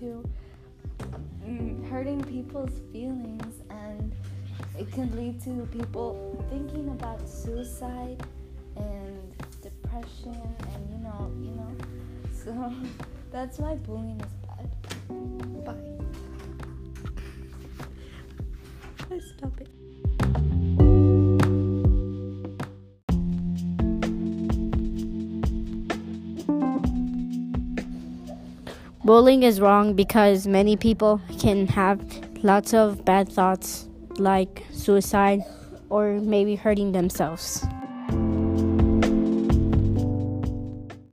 to mm, hurting people's feelings and it can lead to people thinking about suicide and depression and you know you know. So that's why bullying is bad. Bye. Let's stop it Bullying is wrong because many people can have lots of bad thoughts like suicide or maybe hurting themselves.